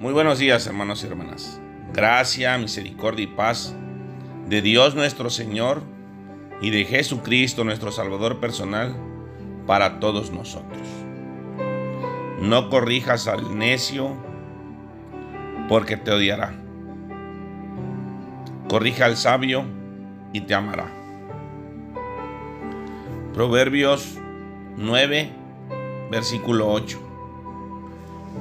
Muy buenos días, hermanos y hermanas. Gracia, misericordia y paz de Dios nuestro Señor y de Jesucristo nuestro Salvador personal para todos nosotros. No corrijas al necio porque te odiará. Corrija al sabio y te amará. Proverbios 9, versículo 8.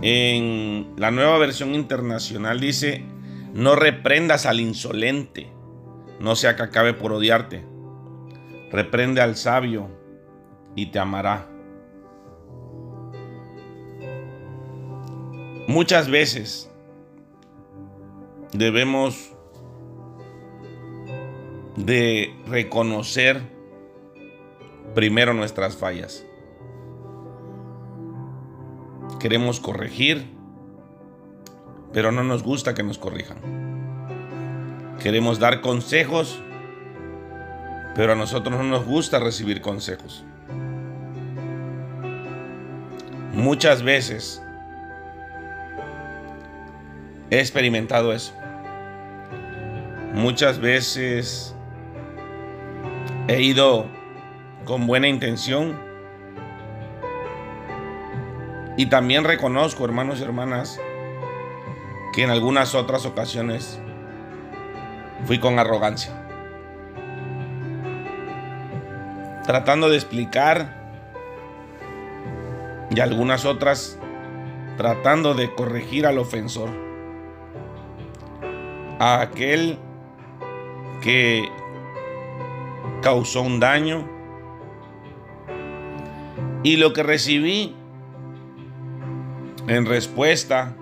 En la nueva versión internacional dice, no reprendas al insolente, no sea que acabe por odiarte. Reprende al sabio y te amará. Muchas veces debemos de reconocer primero nuestras fallas queremos corregir, pero no nos gusta que nos corrijan. Queremos dar consejos, pero a nosotros no nos gusta recibir consejos. Muchas veces he experimentado eso. Muchas veces he ido con buena intención y también reconozco, hermanos y hermanas, que en algunas otras ocasiones fui con arrogancia. Tratando de explicar y algunas otras tratando de corregir al ofensor. A aquel que causó un daño. Y lo que recibí en respuesta,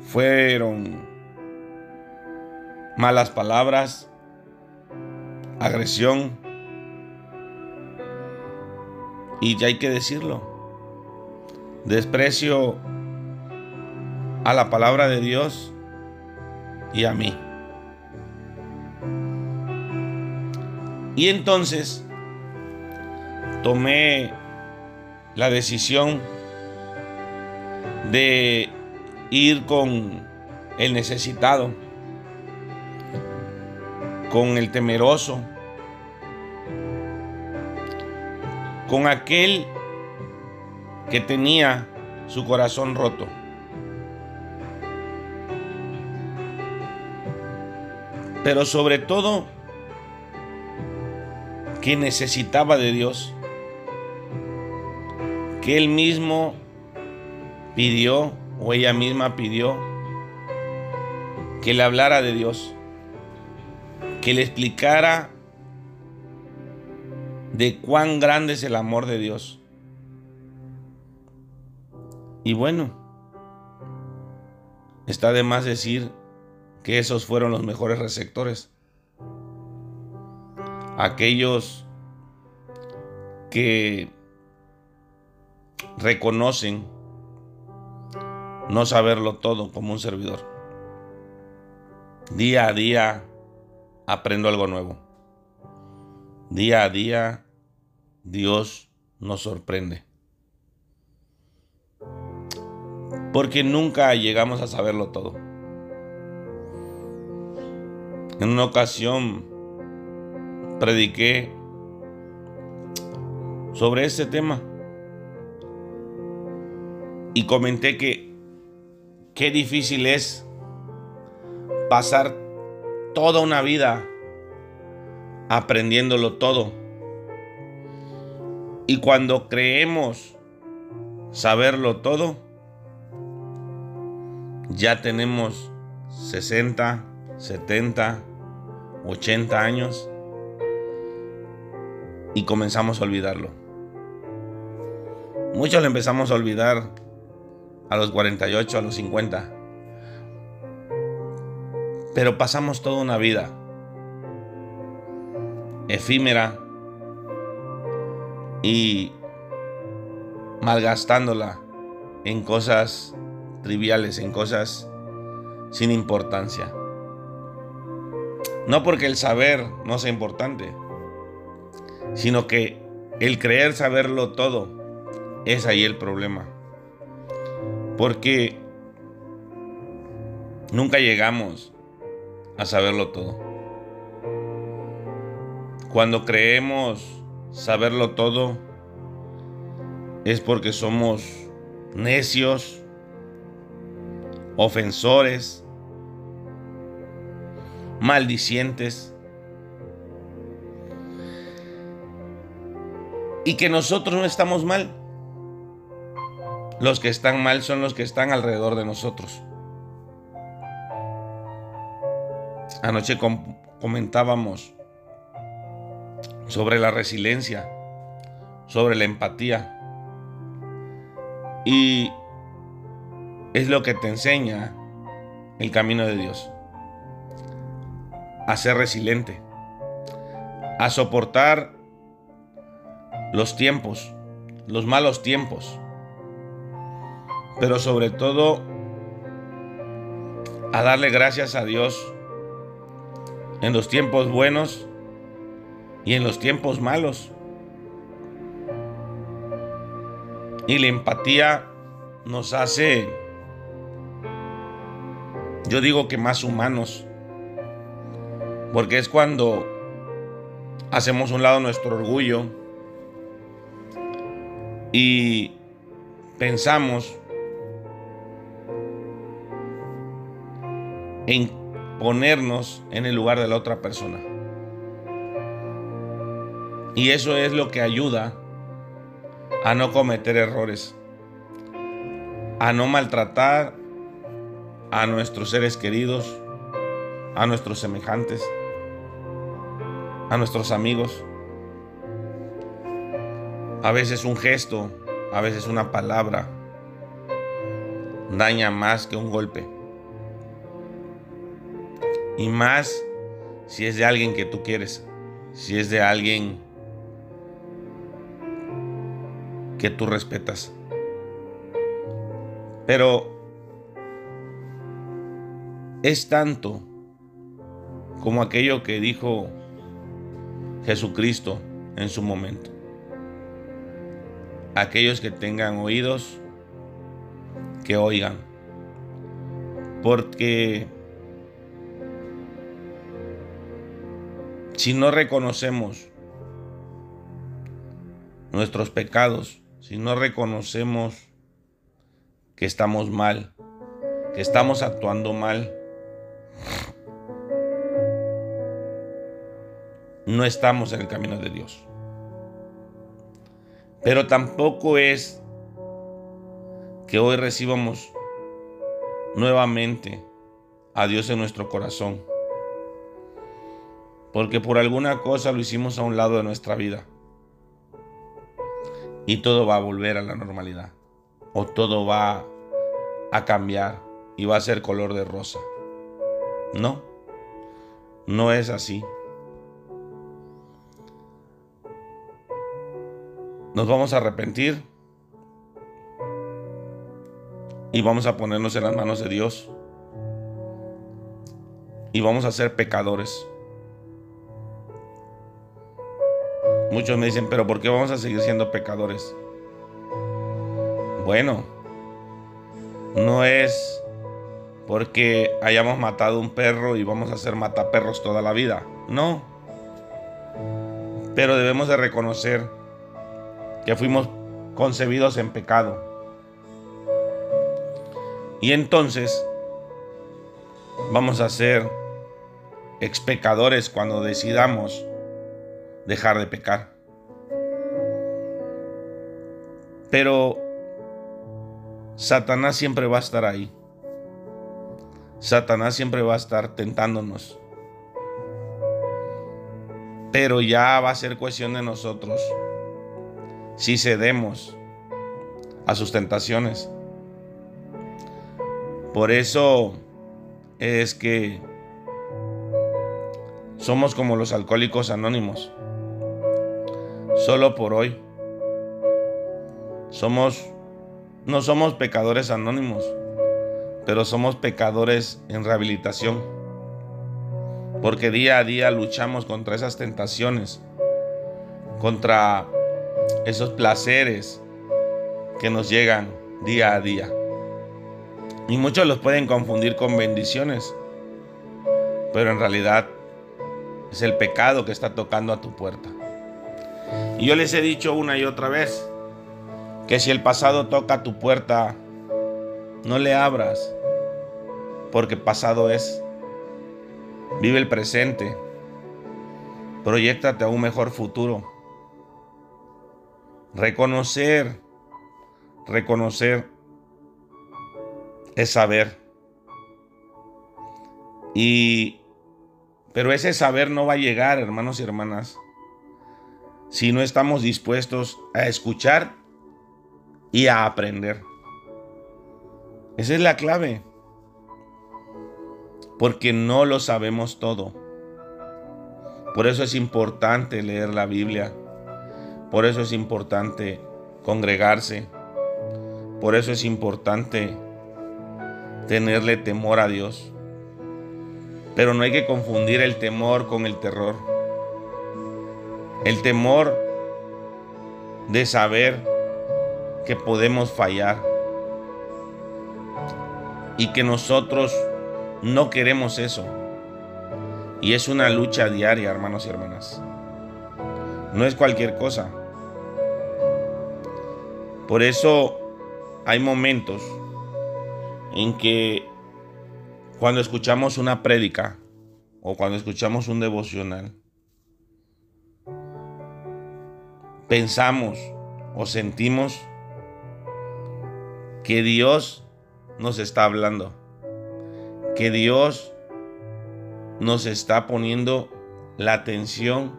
fueron malas palabras, agresión, y ya hay que decirlo, desprecio a la palabra de Dios y a mí. Y entonces tomé la decisión de ir con el necesitado, con el temeroso, con aquel que tenía su corazón roto. Pero sobre todo, que necesitaba de Dios, que él mismo pidió o ella misma pidió que le hablara de Dios, que le explicara de cuán grande es el amor de Dios. Y bueno, está de más decir que esos fueron los mejores receptores. Aquellos que reconocen no saberlo todo como un servidor. Día a día aprendo algo nuevo. Día a día Dios nos sorprende. Porque nunca llegamos a saberlo todo. En una ocasión prediqué sobre este tema y comenté que Qué difícil es pasar toda una vida aprendiéndolo todo. Y cuando creemos saberlo todo, ya tenemos 60, 70, 80 años y comenzamos a olvidarlo. Muchos lo empezamos a olvidar a los 48, a los 50. Pero pasamos toda una vida efímera y malgastándola en cosas triviales, en cosas sin importancia. No porque el saber no sea importante, sino que el creer saberlo todo es ahí el problema. Porque Nunca llegamos a saberlo todo. Cuando creemos saberlo todo, es porque somos necios, ofensores, maldicientes. Y que nosotros no estamos mal. Los que están mal son los que están alrededor de nosotros. Anoche comentábamos sobre la resiliencia, sobre la empatía. Y es lo que te enseña el camino de Dios. A ser resiliente, a soportar los tiempos, los malos tiempos, pero sobre todo a darle gracias a Dios en los tiempos buenos y en los tiempos malos. Y la empatía nos hace, yo digo que más humanos, porque es cuando hacemos un lado nuestro orgullo y pensamos en ponernos en el lugar de la otra persona. Y eso es lo que ayuda a no cometer errores, a no maltratar a nuestros seres queridos, a nuestros semejantes, a nuestros amigos. A veces un gesto, a veces una palabra daña más que un golpe. Y más si es de alguien que tú quieres, si es de alguien que tú respetas. Pero es tanto como aquello que dijo Jesucristo en su momento. Aquellos que tengan oídos, que oigan. Porque si no reconocemos nuestros pecados, si no reconocemos que estamos mal, que estamos actuando mal, no estamos en el camino de Dios. Pero tampoco es que hoy recibamos nuevamente a Dios en nuestro corazón porque por alguna cosa lo hicimos a un lado de nuestra vida. Y todo va a volver a la normalidad. O todo va a cambiar y va a ser color de rosa. No, no es así. Nos vamos a arrepentir y vamos a ponernos en las manos de Dios y vamos a ser pecadores. Muchos me dicen, pero ¿por qué vamos a seguir siendo pecadores? Bueno, no es porque hayamos matado un perro y vamos a ser mataperros toda la vida. No. Pero debemos de reconocer que fuimos concebidos en pecado. Y entonces vamos a ser expecadores cuando decidamos dejar de pecar. Pero Satanás siempre va a estar ahí. Satanás siempre va a estar tentándonos. Pero ya va a ser cuestión de nosotros si cedemos a sus tentaciones. Por eso es que somos como los alcohólicos anónimos solo por hoy. Somos, no somos pecadores anónimos, pero somos pecadores en rehabilitación. Porque día a día luchamos contra esas tentaciones, contra esos placeres que nos llegan día a día. Y muchos los pueden confundir con bendiciones. Pero en realidad es el pecado que está tocando a tu puerta. Y yo les he dicho una y otra vez que si el pasado toca tu puerta, no le abras, porque pasado es. Vive el presente. Proyectate a un mejor futuro. Reconocer, reconocer es saber. Y pero ese saber no va a llegar, hermanos y hermanas, si no estamos dispuestos a escuchar y a aprender. Esa es la clave. Porque no lo sabemos todo. Por eso es importante leer la Biblia. Por eso es importante congregarse. Por eso es importante tenerle temor a Dios. Pero no hay que confundir el temor con el terror. El temor de saber que podemos fallar y que nosotros no queremos eso. Y es una lucha diaria, hermanos y hermanas. No es cualquier cosa. Por eso hay momentos en que cuando escuchamos una prédica o cuando escuchamos un devocional, pensamos o sentimos que Dios nos está hablando, que Dios nos está poniendo la atención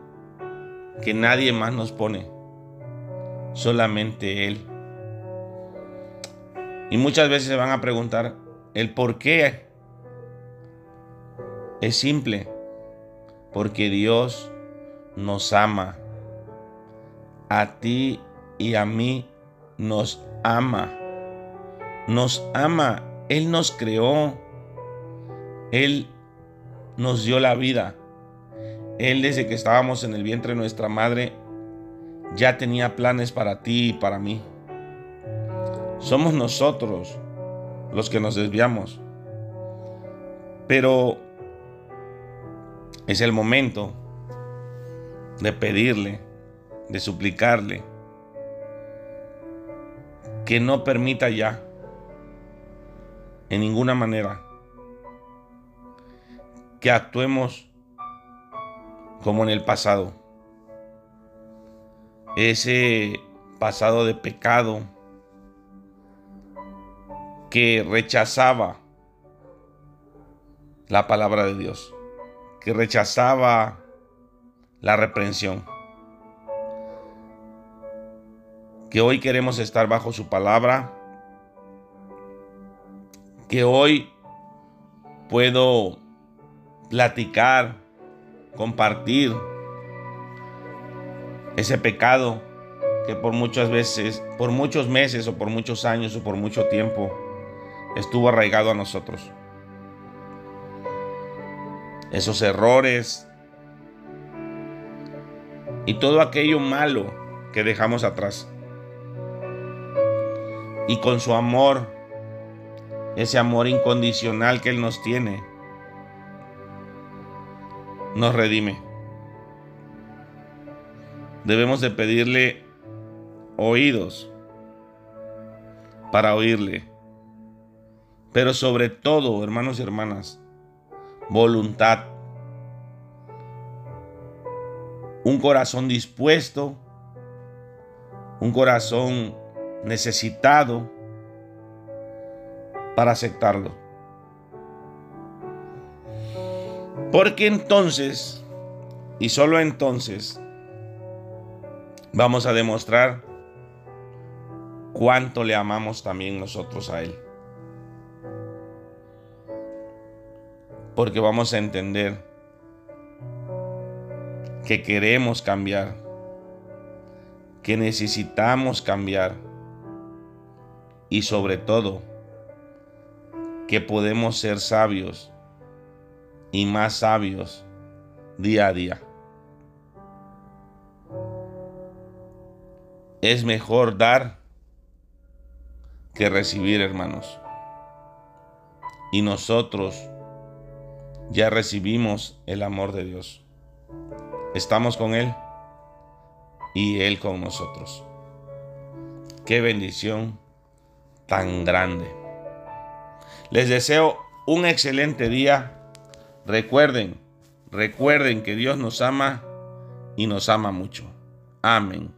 que nadie más nos pone, solamente Él. Y muchas veces se van a preguntar el por qué es simple, porque Dios nos ama. A ti y a mí nos ama. Nos ama. Él nos creó. Él nos dio la vida. Él desde que estábamos en el vientre de nuestra madre ya tenía planes para ti y para mí. Somos nosotros los que nos desviamos. Pero es el momento de pedirle, de suplicarle, que no permita ya, en ninguna manera, que actuemos como en el pasado. Ese pasado de pecado que rechazaba la palabra de Dios que rechazaba la reprensión. Que hoy queremos estar bajo su palabra. Que hoy puedo platicar, compartir ese pecado que por muchas veces, por muchos meses o por muchos años o por mucho tiempo estuvo arraigado a nosotros esos errores y todo aquello malo que dejamos atrás. Y con su amor, ese amor incondicional que Él nos tiene, nos redime. Debemos de pedirle oídos para oírle. Pero sobre todo, hermanos y hermanas, voluntad, un corazón dispuesto, un corazón necesitado para aceptarlo. Porque entonces, y solo entonces, vamos a demostrar cuánto le amamos también nosotros a Él. porque vamos a entender que queremos cambiar, que necesitamos cambiar y sobre todo que podemos ser sabios y más sabios día a día. Es mejor dar que recibir, hermanos. y nosotros ya recibimos el amor de Dios. Estamos con Él y Él con nosotros. Qué bendición tan grande. Les deseo un excelente día. Recuerden, recuerden que Dios nos ama y nos ama mucho. Amén.